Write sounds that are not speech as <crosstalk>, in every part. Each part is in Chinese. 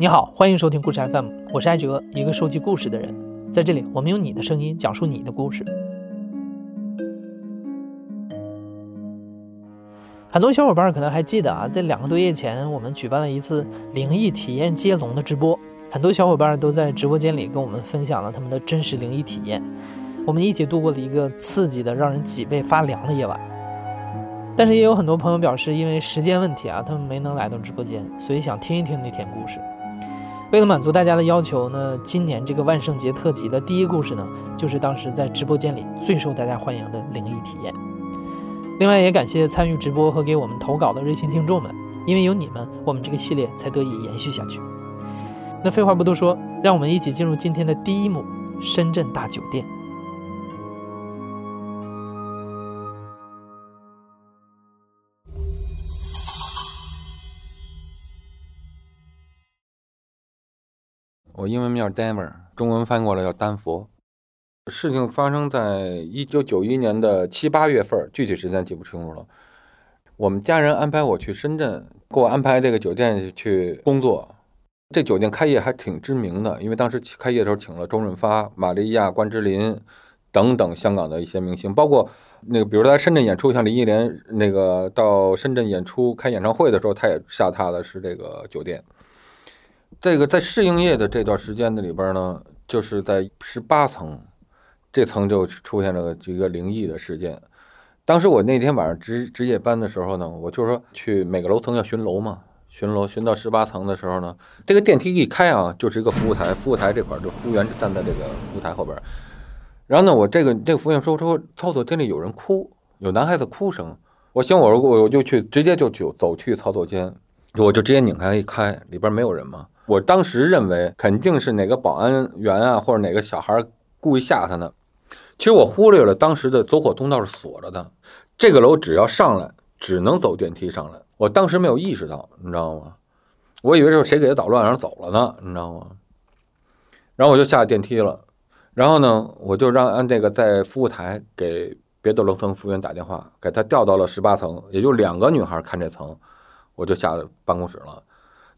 你好，欢迎收听故事 FM，我是艾哲，一个收集故事的人。在这里，我们用你的声音讲述你的故事。很多小伙伴可能还记得啊，在两个多月前，我们举办了一次灵异体验接龙的直播，很多小伙伴都在直播间里跟我们分享了他们的真实灵异体验。我们一起度过了一个刺激的、让人脊背发凉的夜晚。但是也有很多朋友表示，因为时间问题啊，他们没能来到直播间，所以想听一听那天故事。为了满足大家的要求呢，今年这个万圣节特辑的第一故事呢，就是当时在直播间里最受大家欢迎的灵异体验。另外也感谢参与直播和给我们投稿的热心听众们，因为有你们，我们这个系列才得以延续下去。那废话不多说，让我们一起进入今天的第一幕——深圳大酒店。我英文名叫 Denver，中文翻过来叫丹佛。事情发生在一九九一年的七八月份，具体时间记不清楚了。我们家人安排我去深圳，给我安排这个酒店去工作。这酒店开业还挺知名的，因为当时开业的时候请了周润发、玛利亚、关之琳等等香港的一些明星，包括那个比如在深圳演出，像林忆莲那个到深圳演出开演唱会的时候，他也下榻的是这个酒店。这个在试营业的这段时间的里边呢，就是在十八层，这层就出现了几个灵异的事件。当时我那天晚上值值夜班的时候呢，我就说去每个楼层要巡楼嘛，巡楼巡到十八层的时候呢，这个电梯一开啊，就是一个服务台，服务台这块就服务员站在这个服务台后边。然后呢，我这个这个服务员说说操作间里有人哭，有男孩子哭声。我行，我我我就去直接就就走去操作间，我就直接拧开一开，里边没有人嘛。我当时认为肯定是哪个保安员啊，或者哪个小孩故意吓他呢。其实我忽略了当时的走火通道是锁着的，这个楼只要上来只能走电梯上来。我当时没有意识到，你知道吗？我以为是谁给他捣乱，然后走了呢，你知道吗？然后我就下了电梯了，然后呢，我就让按这个在服务台给别的楼层服务员打电话，给他调到了十八层，也就两个女孩看这层，我就下了办公室了。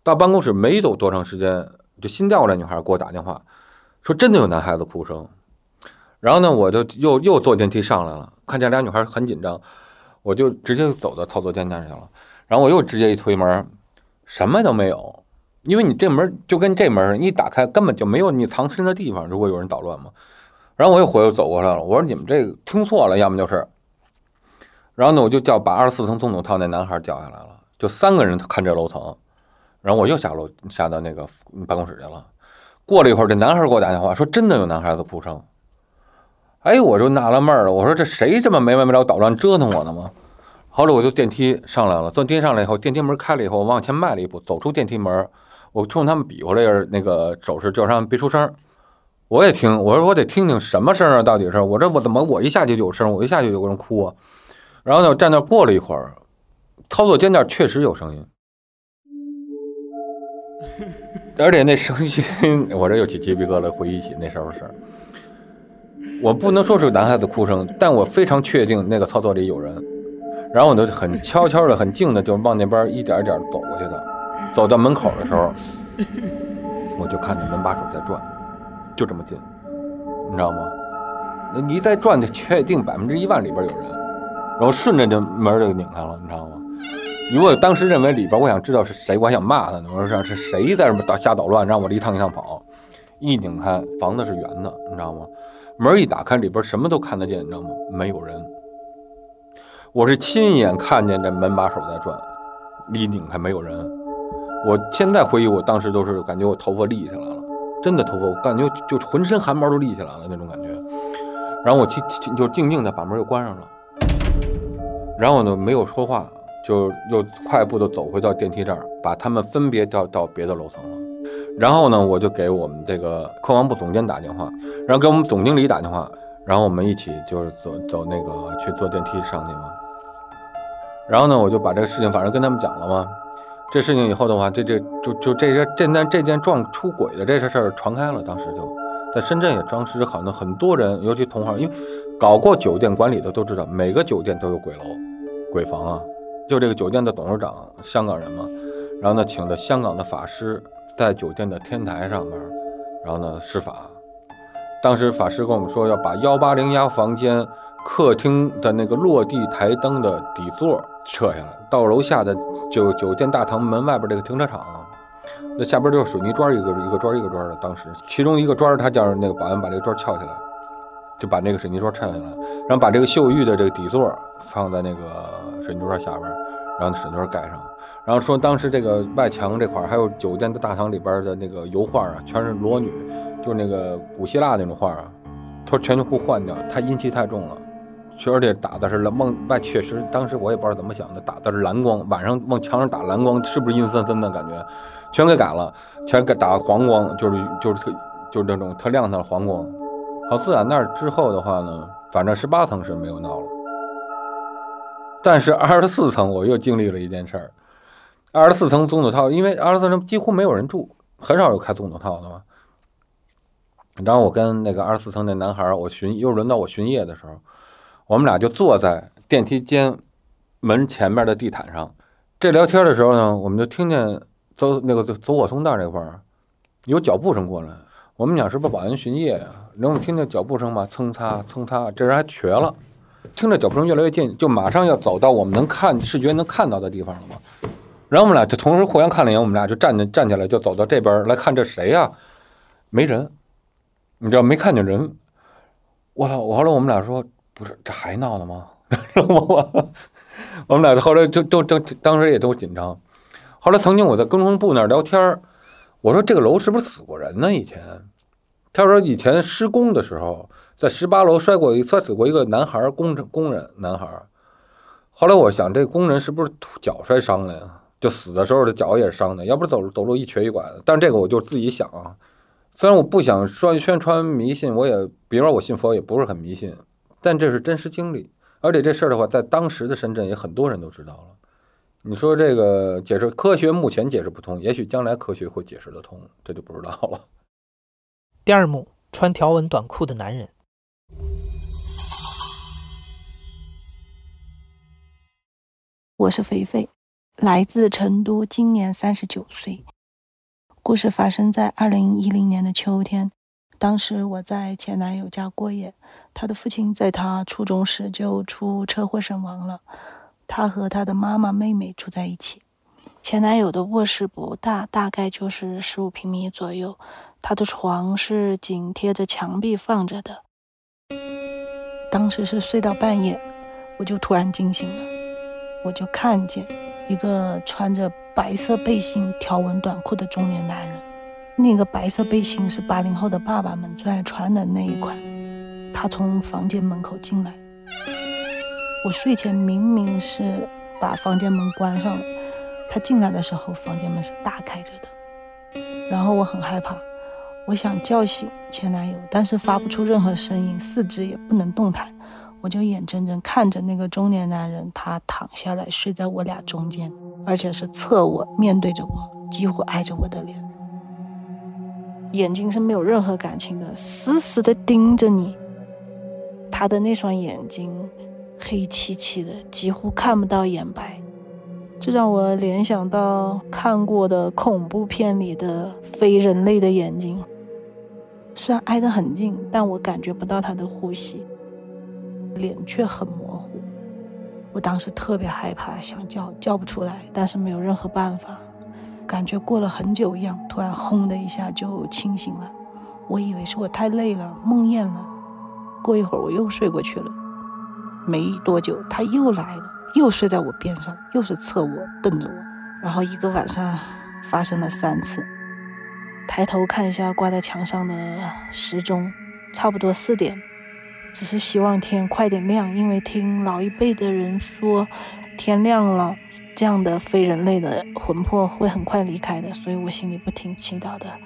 到办公室没走多长时间，就新调过来女孩给我打电话，说真的有男孩子哭声。然后呢，我就又又坐电梯上来了，看见俩女孩很紧张，我就直接走到操作间那去了。然后我又直接一推门，什么都没有，因为你这门就跟这门一打开，根本就没有你藏身的地方。如果有人捣乱嘛，然后我又回又走过来了，我说你们这个听错了，要么就是。然后呢，我就叫把二十四层总统套那男孩叫下来了，就三个人看这楼层。然后我又下楼下到那个办公室去了。过了一会儿，这男孩给我打电话说：“真的有男孩子哭声。”哎，我就纳了闷了，我说：“这谁这么没完没了捣乱折腾我呢吗？”后来我就电梯上来了，坐电梯上来以后，电梯门开了以后，我往前迈了一步，走出电梯门，我冲他们比划了下那个手势，叫他们别出声。我也听，我说我得听听什么声啊？到底是我这我怎么我一下去就有声，我一下去就有人哭啊？然后呢，站那过了一会儿，操作间那确实有声音。<laughs> 而且那声音，<laughs> 我这又起鸡皮疙瘩，回忆起那时候的事儿。我不能说是男孩子哭声，但我非常确定那个操作里有人。然后我就很悄悄的、很静的，就往那边一点一点走过去的。走到门口的时候，我就看见门把手在转，就这么近，你知道吗？那你再转，就确定百分之一万里边有人。然后顺着这门就拧开了，你知道吗？如果当时认为里边，我想知道是谁，我还想骂他呢。我说是谁在这捣瞎捣乱，让我这一趟一趟跑。一拧开，房子是圆的，你知道吗？门一打开，里边什么都看得见，你知道吗？没有人。我是亲眼看见这门把手在转，一拧开没有人。我现在回忆，我当时都是感觉我头发立起来了，真的头发，我感觉就浑身汗毛都立起来了那种感觉。然后我静就静静的把门又关上了，然后呢没有说话。就又快步的走回到电梯这儿，把他们分别调到别的楼层了。然后呢，我就给我们这个客房部总监打电话，然后给我们总经理打电话，然后我们一起就是走走那个去坐电梯上去嘛。然后呢，我就把这个事情反正跟他们讲了嘛。这事情以后的话，这这就就这些这件这件撞出轨的这些事儿传开了，当时就在深圳也当时好像很多人，尤其同行，因为搞过酒店管理的都知道，每个酒店都有鬼楼、鬼房啊。就这个酒店的董事长，香港人嘛，然后呢，请的香港的法师在酒店的天台上面，然后呢施法。当时法师跟我们说，要把幺八零幺房间客厅的那个落地台灯的底座撤下来，到楼下的酒酒店大堂门外边这个停车场，那下边就是水泥砖，一个一个砖一个砖的。当时其中一个砖，他叫那个保安把这个砖撬下来，就把那个水泥砖拆下来，然后把这个绣玉的这个底座放在那个水泥砖下边，然后水泥砖盖上。然后说当时这个外墙这块还有酒店的大堂里边的那个油画啊，全是裸女。就是那个古希腊那种画啊，他说全部换掉，他阴气太重了，确而且打的是蓝往外，确实当时我也不知道怎么想的，打的是蓝光，晚上往墙上打蓝光，是不是阴森森的感觉？全给改了，全给打黄光，就是就是特就是那种特亮的黄光。好，自打那之后的话呢，反正十八层是没有闹了，但是二十四层我又经历了一件事儿，二十四层总统套，因为二十四层几乎没有人住，很少有开总统套的嘛。然后我跟那个二十四层那男孩，我巡又轮到我巡夜的时候，我们俩就坐在电梯间门前面的地毯上，这聊天的时候呢，我们就听见走那个走火通道那块儿有脚步声过来。我们俩是不是保安巡夜呀？然后听见脚步声嘛，蹭擦蹭擦，这人还瘸了。听着脚步声越来越近，就马上要走到我们能看视觉能看到的地方了嘛。然后我们俩就同时互相看了一眼，我们俩就站着站起来，就走到这边来看这谁呀？没人。你知道没看见人，我操！我后来我们俩说，不是这还闹呢吗？<laughs> 我我们俩后来就都都当时也都紧张。后来曾经我在工程部那儿聊天我说这个楼是不是死过人呢？以前他说以前施工的时候，在十八楼摔过摔死过一个男孩工工人男孩后来我想，这工人是不是脚摔伤了呀？就死的时候的脚也是伤的，要不是走走路一瘸一拐的。但这个我就自己想啊。虽然我不想说宣传迷信，我也，比如说我信佛，也不是很迷信，但这是真实经历，而且这事儿的话，在当时的深圳也很多人都知道了。你说这个解释科学目前解释不通，也许将来科学会解释得通，这就不知道了。<laughs> 第二幕，穿条纹短裤的男人。我是肥肥，来自成都，今年三十九岁。故事发生在二零一零年的秋天，当时我在前男友家过夜，他的父亲在他初中时就出车祸身亡了，她和她的妈妈、妹妹住在一起。前男友的卧室不大，大概就是十五平米左右，他的床是紧贴着墙壁放着的。当时是睡到半夜，我就突然惊醒了，我就看见一个穿着。白色背心、条纹短裤的中年男人，那个白色背心是八零后的爸爸们最爱穿的那一款。他从房间门口进来，我睡前明明是把房间门关上了，他进来的时候房间门是大开着的。然后我很害怕，我想叫醒前男友，但是发不出任何声音，四肢也不能动弹，我就眼睁睁看着那个中年男人他躺下来睡在我俩中间。而且是侧卧，面对着我，几乎挨着我的脸，眼睛是没有任何感情的，死死的盯着你。他的那双眼睛黑漆漆的，几乎看不到眼白，这让我联想到看过的恐怖片里的非人类的眼睛。虽然挨得很近，但我感觉不到他的呼吸，脸却很模糊。我当时特别害怕，想叫叫不出来，但是没有任何办法，感觉过了很久一样，突然轰的一下就清醒了。我以为是我太累了，梦魇了。过一会儿我又睡过去了，没多久他又来了，又睡在我边上，又是侧卧瞪着我，然后一个晚上发生了三次。抬头看一下挂在墙上的时钟，差不多四点。只是希望天快点亮，因为听老一辈的人说，天亮了，这样的非人类的魂魄会很快离开的，所以我心里不停祈祷的。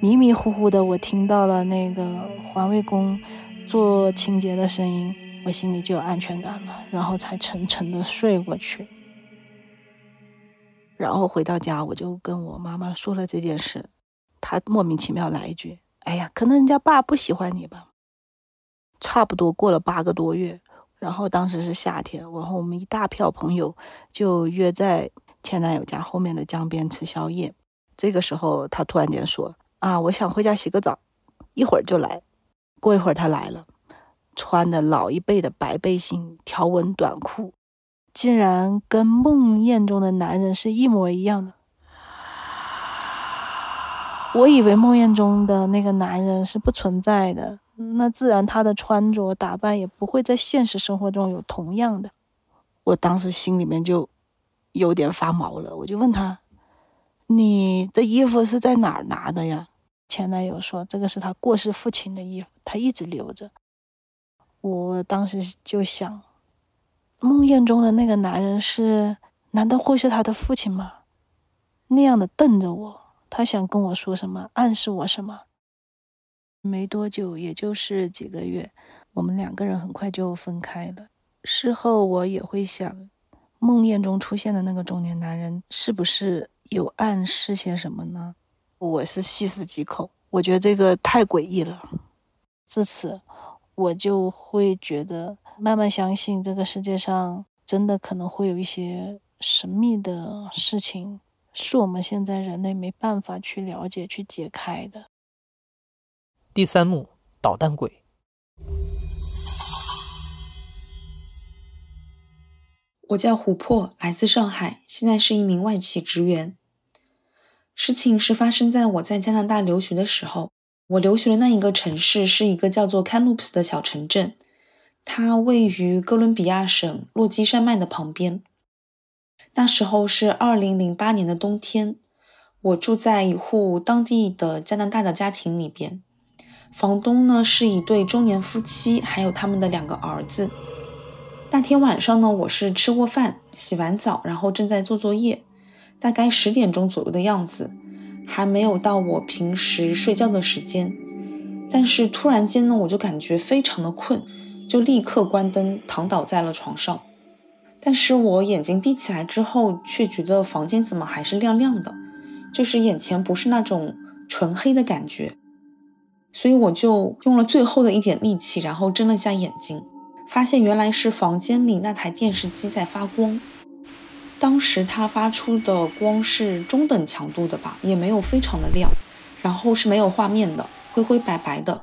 迷迷糊糊的，我听到了那个环卫工做清洁的声音，我心里就有安全感了，然后才沉沉的睡过去。然后回到家，我就跟我妈妈说了这件事，她莫名其妙来一句：“哎呀，可能人家爸不喜欢你吧。”差不多过了八个多月，然后当时是夏天，然后我们一大票朋友就约在前男友家后面的江边吃宵夜。这个时候他突然间说：“啊，我想回家洗个澡，一会儿就来。”过一会儿他来了，穿的老一辈的白背心、条纹短裤，竟然跟梦魇中的男人是一模一样的。我以为梦魇中的那个男人是不存在的，那自然他的穿着打扮也不会在现实生活中有同样的。我当时心里面就有点发毛了，我就问他：“你这衣服是在哪儿拿的呀？”前男友说：“这个是他过世父亲的衣服，他一直留着。”我当时就想，梦魇中的那个男人是，难道会是他的父亲吗？那样的瞪着我。他想跟我说什么，暗示我什么？没多久，也就是几个月，我们两个人很快就分开了。事后我也会想，梦魇中出现的那个中年男人是不是有暗示些什么呢？我是细思极恐，我觉得这个太诡异了。至此，我就会觉得慢慢相信这个世界上真的可能会有一些神秘的事情。是我们现在人类没办法去了解、去解开的。第三幕，捣蛋鬼。我叫琥珀，来自上海，现在是一名外企职员。事情是发生在我在加拿大留学的时候。我留学的那一个城市是一个叫做 c a n l o o p s 的小城镇，它位于哥伦比亚省落基山脉的旁边。那时候是二零零八年的冬天，我住在一户当地的加拿大的家庭里边，房东呢是一对中年夫妻，还有他们的两个儿子。那天晚上呢，我是吃过饭、洗完澡，然后正在做作业，大概十点钟左右的样子，还没有到我平时睡觉的时间。但是突然间呢，我就感觉非常的困，就立刻关灯，躺倒在了床上。但是我眼睛闭起来之后，却觉得房间怎么还是亮亮的，就是眼前不是那种纯黑的感觉，所以我就用了最后的一点力气，然后睁了下眼睛，发现原来是房间里那台电视机在发光。当时它发出的光是中等强度的吧，也没有非常的亮，然后是没有画面的，灰灰白白的。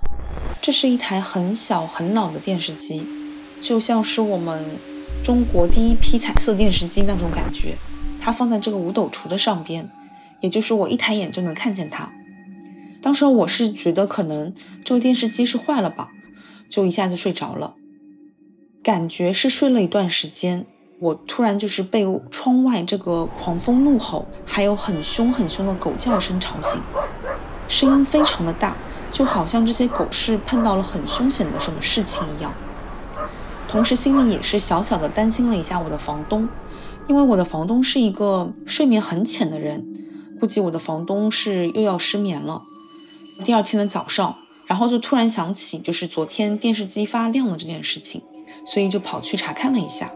这是一台很小很老的电视机，就像是我们。中国第一批彩色电视机那种感觉，它放在这个五斗橱的上边，也就是我一抬眼就能看见它。当时我是觉得可能这个电视机是坏了吧，就一下子睡着了。感觉是睡了一段时间，我突然就是被窗外这个狂风怒吼，还有很凶很凶的狗叫声吵醒，声音非常的大，就好像这些狗是碰到了很凶险的什么事情一样。同时心里也是小小的担心了一下我的房东，因为我的房东是一个睡眠很浅的人，估计我的房东是又要失眠了。第二天的早上，然后就突然想起就是昨天电视机发亮了这件事情，所以就跑去查看了一下，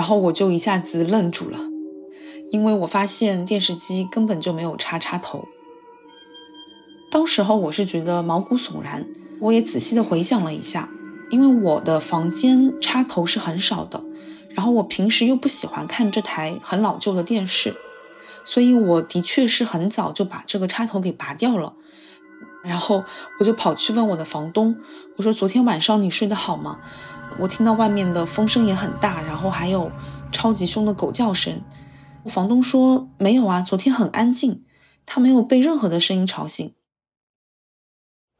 然后我就一下子愣住了，因为我发现电视机根本就没有插插头。当时候我是觉得毛骨悚然，我也仔细的回想了一下。因为我的房间插头是很少的，然后我平时又不喜欢看这台很老旧的电视，所以我的确是很早就把这个插头给拔掉了。然后我就跑去问我的房东，我说：“昨天晚上你睡得好吗？我听到外面的风声也很大，然后还有超级凶的狗叫声。”房东说：“没有啊，昨天很安静，他没有被任何的声音吵醒。”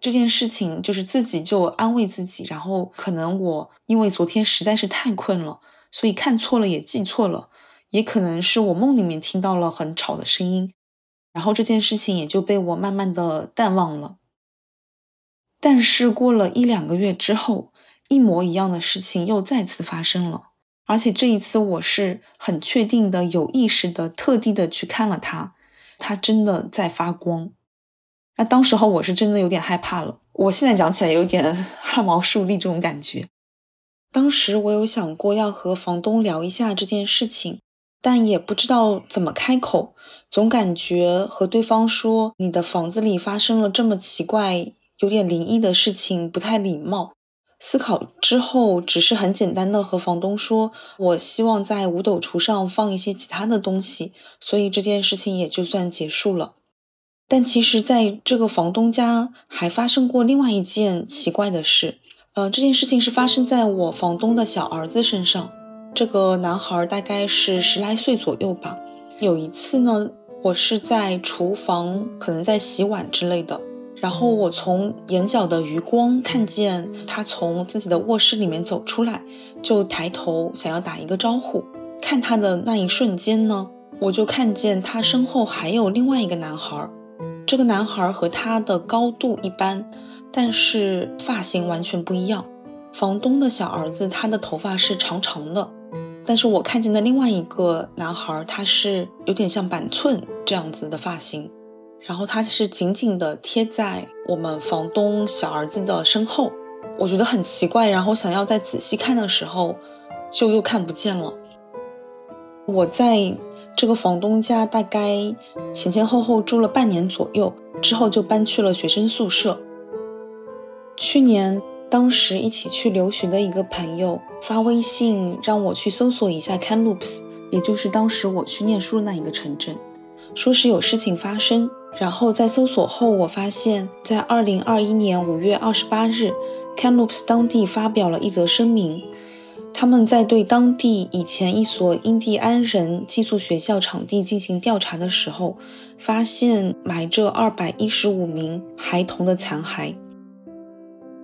这件事情就是自己就安慰自己，然后可能我因为昨天实在是太困了，所以看错了也记错了，也可能是我梦里面听到了很吵的声音，然后这件事情也就被我慢慢的淡忘了。但是过了一两个月之后，一模一样的事情又再次发生了，而且这一次我是很确定的、有意识的、特地的去看了它，它真的在发光。那当时候我是真的有点害怕了，我现在讲起来有点 <laughs> 汗毛竖立这种感觉。当时我有想过要和房东聊一下这件事情，但也不知道怎么开口，总感觉和对方说你的房子里发生了这么奇怪、有点灵异的事情不太礼貌。思考之后，只是很简单的和房东说，我希望在五斗橱上放一些其他的东西，所以这件事情也就算结束了。但其实，在这个房东家还发生过另外一件奇怪的事。呃，这件事情是发生在我房东的小儿子身上。这个男孩大概是十来岁左右吧。有一次呢，我是在厨房，可能在洗碗之类的。然后我从眼角的余光看见他从自己的卧室里面走出来，就抬头想要打一个招呼。看他的那一瞬间呢，我就看见他身后还有另外一个男孩。这个男孩和他的高度一般。但是发型完全不一样。房东的小儿子，他的头发是长长的，但是我看见的另外一个男孩，他是有点像板寸这样子的发型，然后他是紧紧的贴在我们房东小儿子的身后，我觉得很奇怪，然后想要再仔细看的时候，就又看不见了。我在这个房东家大概前前后后住了半年左右，之后就搬去了学生宿舍。去年，当时一起去留学的一个朋友发微信让我去搜索一下 Canloops，也就是当时我去念书的那一个城镇，说是有事情发生。然后在搜索后，我发现，在二零二一年五月二十八日，Canloops 当地发表了一则声明，他们在对当地以前一所印第安人寄宿学校场地进行调查的时候，发现埋着二百一十五名孩童的残骸。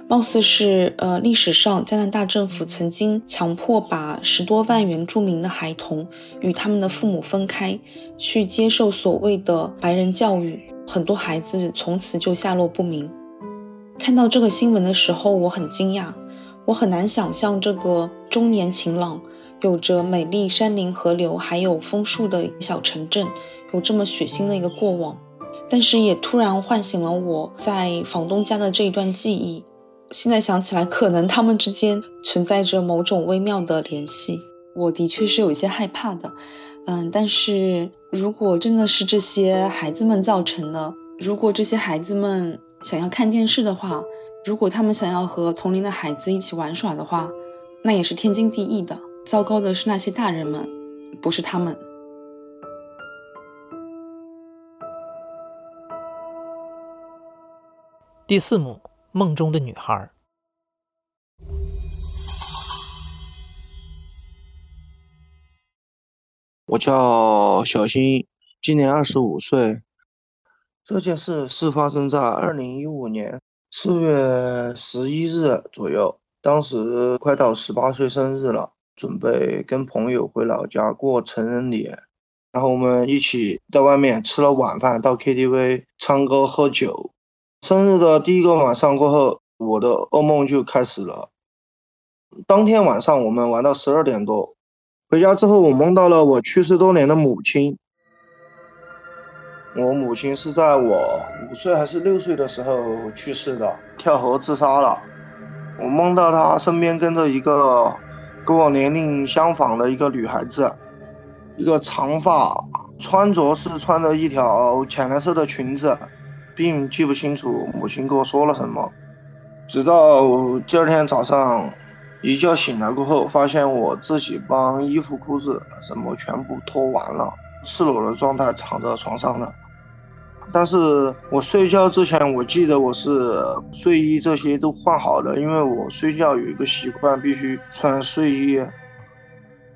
貌似是，呃，历史上加拿大政府曾经强迫把十多万原住民的孩童与他们的父母分开，去接受所谓的白人教育，很多孩子从此就下落不明。看到这个新闻的时候，我很惊讶，我很难想象这个终年晴朗、有着美丽山林、河流还有枫树的小城镇，有这么血腥的一个过往，但是也突然唤醒了我在房东家的这一段记忆。现在想起来，可能他们之间存在着某种微妙的联系。我的确是有一些害怕的，嗯，但是如果真的是这些孩子们造成的，如果这些孩子们想要看电视的话，如果他们想要和同龄的孩子一起玩耍的话，那也是天经地义的。糟糕的是那些大人们，不是他们。第四幕。梦中的女孩。我叫小新，今年二十五岁。这件事是发生在二零一五年四月十一日左右，当时快到十八岁生日了，准备跟朋友回老家过成人礼，然后我们一起在外面吃了晚饭，到 KTV 唱歌喝酒。生日的第一个晚上过后，我的噩梦就开始了。当天晚上我们玩到十二点多，回家之后我梦到了我去世多年的母亲。我母亲是在我五岁还是六岁的时候去世的，跳河自杀了。我梦到她身边跟着一个跟我年龄相仿的一个女孩子，一个长发，穿着是穿着一条浅蓝色的裙子。并记不清楚母亲跟我说了什么，直到第二天早上一觉醒来过后，发现我自己帮衣服、裤子什么全部脱完了，赤裸的状态躺在床上了。但是我睡觉之前，我记得我是睡衣这些都换好了，因为我睡觉有一个习惯，必须穿睡衣。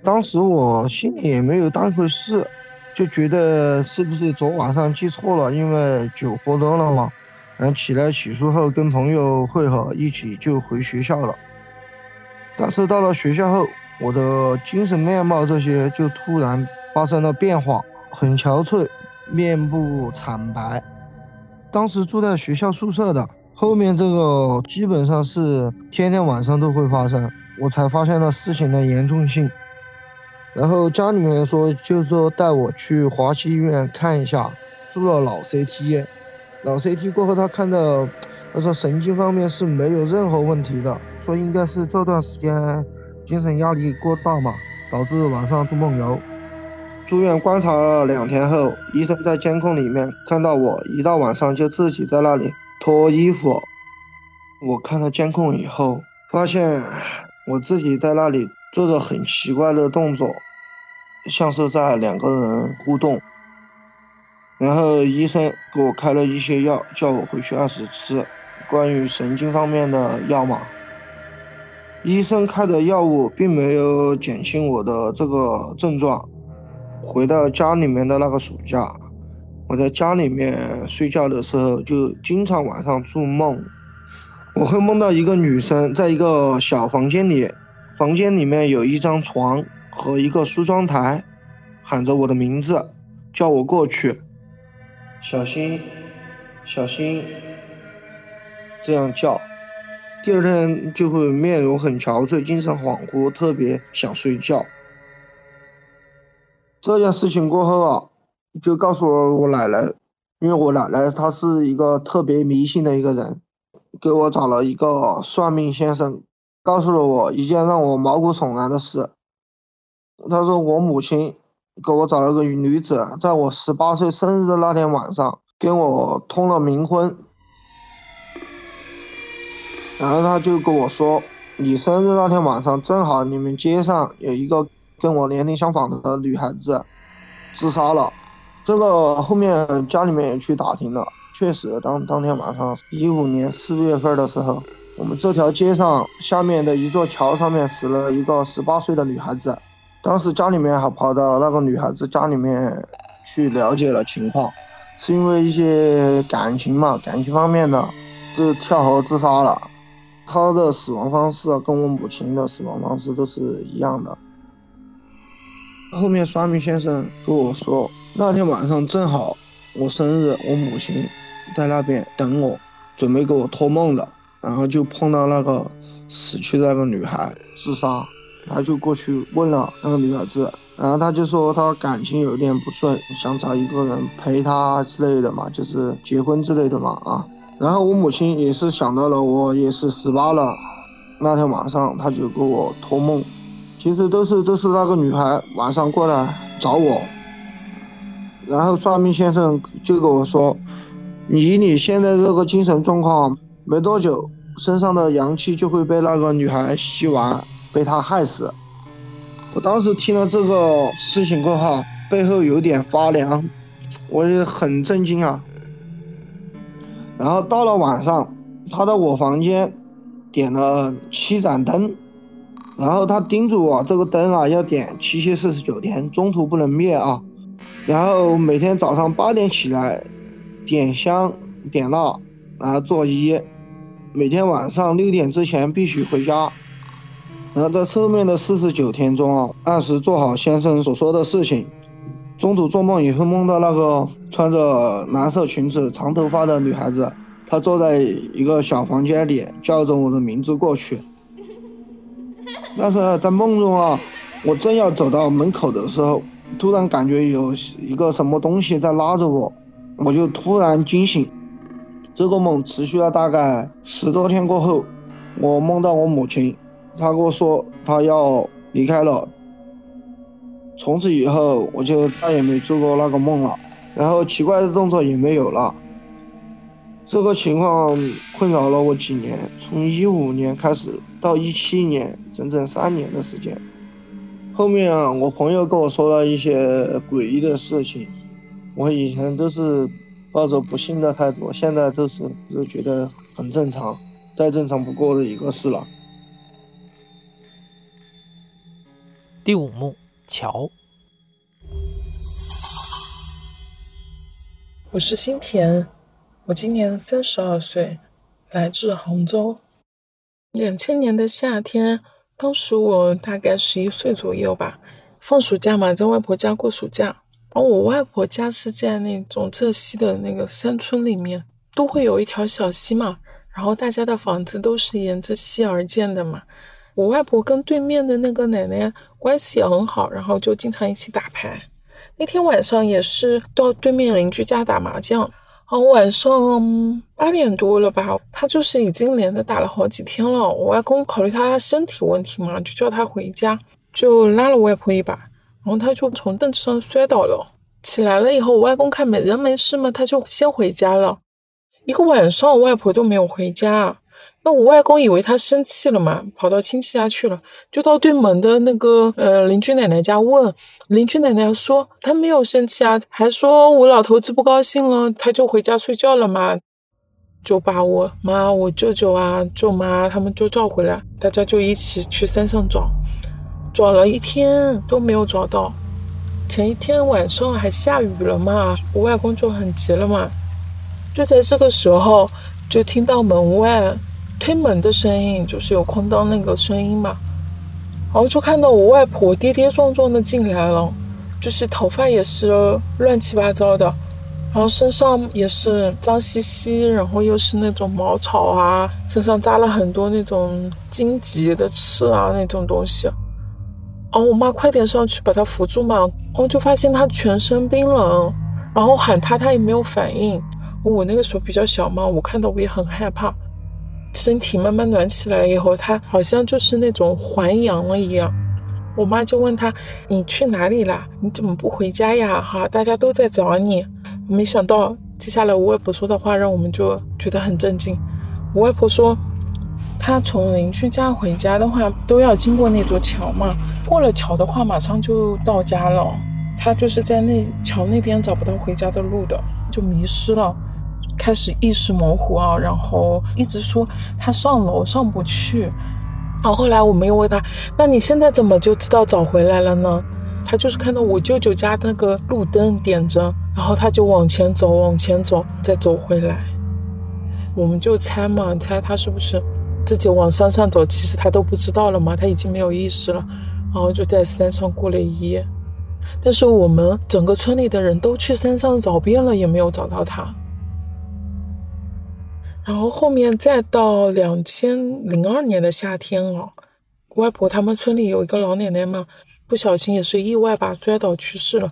当时我心里也没有当回事。就觉得是不是昨晚上记错了，因为酒喝多了嘛。然后起来洗漱后跟朋友会合，一起就回学校了。但是到了学校后，我的精神面貌这些就突然发生了变化，很憔悴，面部惨白。当时住在学校宿舍的，后面这个基本上是天天晚上都会发生，我才发现了事情的严重性。然后家里面说，就说带我去华西医院看一下，做了脑 CT，脑 CT 过后，他看到，他说神经方面是没有任何问题的，说应该是这段时间精神压力过大嘛，导致晚上做梦游。住院观察了两天后，医生在监控里面看到我一到晚上就自己在那里脱衣服。我看了监控以后，发现我自己在那里。做着很奇怪的动作，像是在两个人互动。然后医生给我开了一些药，叫我回去按时吃，关于神经方面的药嘛。医生开的药物并没有减轻我的这个症状。回到家里面的那个暑假，我在家里面睡觉的时候，就经常晚上做梦，我会梦到一个女生在一个小房间里，房间里面有一张床和一个梳妆台，喊着我的名字，叫我过去。小心，小心，这样叫。第二天就会面容很憔悴，精神恍惚，特别想睡觉。这件事情过后啊，就告诉了我奶奶，因为我奶奶她是一个特别迷信的一个人，给我找了一个算命先生，告诉了我一件让我毛骨悚然的事。他说我母亲。给我找了个女子，在我十八岁生日的那天晚上跟我通了冥婚，然后他就跟我说，你生日那天晚上正好你们街上有一个跟我年龄相仿的女孩子自杀了，这个后面家里面也去打听了，确实当当天晚上一五年四月份的时候，我们这条街上下面的一座桥上面死了一个十八岁的女孩子。当时家里面还跑到那个女孩子家里面去了解了情况，是因为一些感情嘛，感情方面的，就跳河自杀了。她的死亡方式跟我母亲的死亡方式都是一样的。后面算命先生跟我说，那天晚上正好我生日，我母亲在那边等我，准备给我托梦的，然后就碰到那个死去的那个女孩自杀。他就过去问了那个女孩子，然后他就说他感情有点不顺，想找一个人陪他之类的嘛，就是结婚之类的嘛啊。然后我母亲也是想到了我也是十八了，那天晚上他就给我托梦，其实都是都是那个女孩晚上过来找我，然后算命先生就跟我说，以你现在这个精神状况，没多久身上的阳气就会被那个女孩吸完。被她害死，我当时听了这个事情过后，背后有点发凉，我也很震惊啊。然后到了晚上，他到我房间点了七盏灯，然后他叮嘱我这个灯啊要点七七四十九天，中途不能灭啊。然后每天早上八点起来点香点蜡，然后做揖，每天晚上六点之前必须回家。然后在后面的四十九天中啊，按时做好先生所说的事情。中途做梦也会梦到那个穿着蓝色裙子、长头发的女孩子，她坐在一个小房间里，叫着我的名字过去。但是在梦中啊，我正要走到门口的时候，突然感觉有一个什么东西在拉着我，我就突然惊醒。这个梦持续了大概十多天过后，我梦到我母亲。她跟我说她要离开了，从此以后我就再也没做过那个梦了，然后奇怪的动作也没有了。这个情况困扰了我几年，从一五年开始到一七年，整整三年的时间。后面啊，我朋友跟我说了一些诡异的事情，我以前都是抱着不信的态度，现在都是就觉得很正常，再正常不过的一个事了。第五幕，桥。我是新田，我今年三十二岁，来自杭州。两千年的夏天，当时我大概十一岁左右吧，放暑假嘛，在外婆家过暑假。然后我外婆家是在那种浙西的那个山村里面，都会有一条小溪嘛，然后大家的房子都是沿着溪而建的嘛。我外婆跟对面的那个奶奶关系也很好，然后就经常一起打牌。那天晚上也是到对面邻居家打麻将，然后晚上八点多了吧，他就是已经连着打了好几天了。我外公考虑他身体问题嘛，就叫他回家，就拉了外婆一把，然后他就从凳子上摔倒了。起来了以后，我外公看没人没事嘛，他就先回家了。一个晚上，我外婆都没有回家。那我外公以为他生气了嘛，跑到亲戚家去了，就到对门的那个呃邻居奶奶家问，邻居奶奶说他没有生气啊，还说我老头子不高兴了，他就回家睡觉了嘛，就把我妈、我舅舅啊、舅妈他们就叫回来，大家就一起去山上找，找了一天都没有找到，前一天晚上还下雨了嘛，我外公就很急了嘛，就在这个时候就听到门外。推门的声音就是有哐当那个声音嘛，然后就看到我外婆跌跌撞撞的进来了，就是头发也是乱七八糟的，然后身上也是脏兮兮，然后又是那种茅草啊，身上扎了很多那种荆棘的刺啊那种东西，哦我妈快点上去把她扶住嘛，然后就发现她全身冰冷，然后喊她她也没有反应，我那个时候比较小嘛，我看到我也很害怕。身体慢慢暖起来以后，他好像就是那种还阳了一样。我妈就问他：“你去哪里啦？你怎么不回家呀？”哈，大家都在找你。没想到接下来我外婆说的话，让我们就觉得很震惊。我外婆说，他从邻居家回家的话，都要经过那座桥嘛。过了桥的话，马上就到家了。他就是在那桥那边找不到回家的路的，就迷失了。开始意识模糊啊，然后一直说他上楼上不去，然后后来我们又问他，那你现在怎么就知道找回来了呢？他就是看到我舅舅家那个路灯点着，然后他就往前走，往前走，再走回来。我们就猜嘛，猜他是不是自己往山上走，其实他都不知道了嘛，他已经没有意识了，然后就在山上过了一夜。但是我们整个村里的人都去山上找遍了，也没有找到他。然后后面再到两千零二年的夏天哦，外婆他们村里有一个老奶奶嘛，不小心也是意外吧摔倒去世了。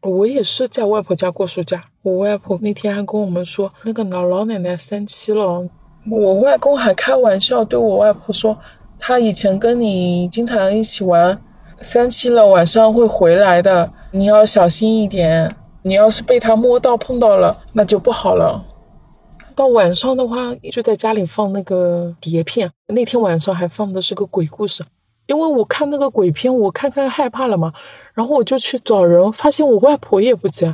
我也是在外婆家过暑假，我外婆那天还跟我们说，那个老老奶奶三七了。我外公还开玩笑对我外婆说，他以前跟你经常一起玩，三七了晚上会回来的，你要小心一点。你要是被他摸到碰到了，那就不好了。到晚上的话，就在家里放那个碟片。那天晚上还放的是个鬼故事，因为我看那个鬼片，我看看害怕了嘛，然后我就去找人，发现我外婆也不在，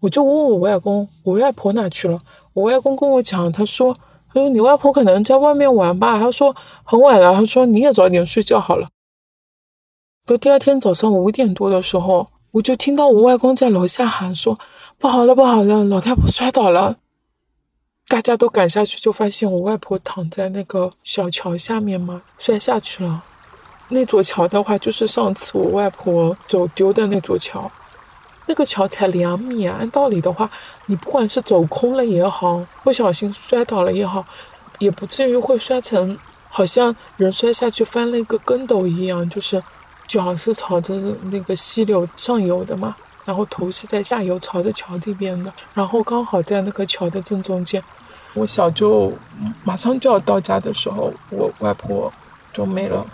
我就问我外公，我外婆哪去了？我外公跟我讲，他说，他说你外婆可能在外面玩吧。他说很晚了，他说你也早点睡觉好了。到第二天早上五点多的时候，我就听到我外公在楼下喊说，不好了，不好了，老太婆摔倒了。大家都赶下去，就发现我外婆躺在那个小桥下面嘛，摔下去了。那座桥的话，就是上次我外婆走丢的那座桥。那个桥才两米啊，按道理的话，你不管是走空了也好，不小心摔倒了也好，也不至于会摔成好像人摔下去翻了一个跟斗一样，就是脚是朝着那个溪流上游的嘛。然后头是在下游朝着桥这边的，然后刚好在那个桥的正中间。我小舅马上就要到家的时候，我外婆就没了。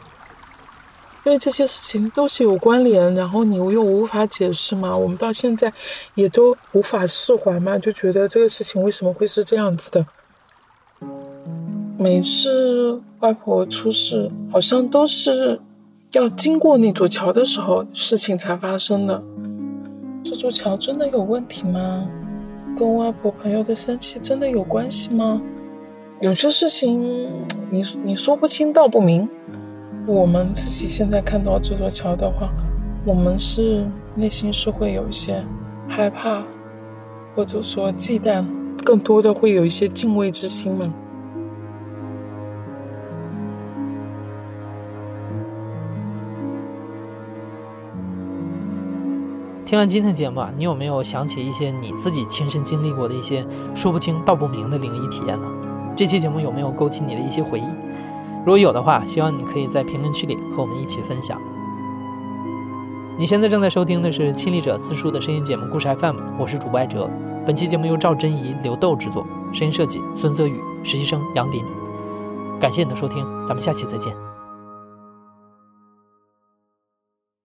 因为这些事情都是有关联，然后你又无法解释嘛，我们到现在也都无法释怀嘛，就觉得这个事情为什么会是这样子的？每次外婆出事，好像都是要经过那座桥的时候，事情才发生的。这座桥真的有问题吗？跟外婆朋友的生气真的有关系吗？有些事情你你说不清道不明。我们自己现在看到这座桥的话，我们是内心是会有一些害怕，或者说忌惮，更多的会有一些敬畏之心嘛。听完今天的节目啊，你有没有想起一些你自己亲身经历过的一些说不清道不明的灵异体验呢？这期节目有没有勾起你的一些回忆？如果有的话，希望你可以在评论区里和我们一起分享。你现在正在收听的是亲历者自述的声音节目《故事 FM》，我是主播艾哲。本期节目由赵真怡、刘豆制作，声音设计孙泽宇，实习生杨林。感谢你的收听，咱们下期再见。